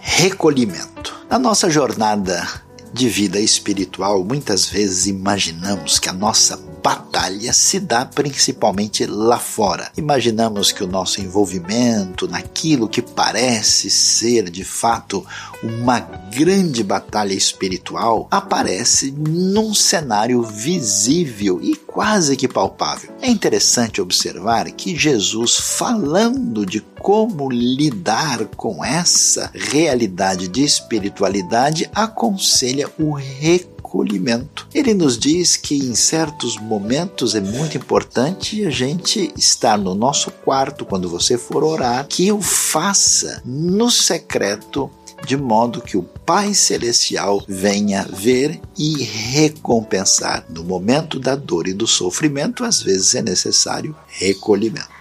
Recolhimento. Na nossa jornada de vida espiritual, muitas vezes imaginamos que a nossa batalha se dá principalmente lá fora. Imaginamos que o nosso envolvimento naquilo que parece ser de fato uma grande batalha espiritual aparece num cenário visível e quase que palpável. É interessante observar que Jesus, falando de como lidar com essa realidade de espiritualidade, aconselha o reconhecimento acolhimento. Ele nos diz que em certos momentos é muito importante a gente estar no nosso quarto quando você for orar, que o faça no secreto de modo que o Pai Celestial venha ver e recompensar. No momento da dor e do sofrimento, às vezes é necessário recolhimento.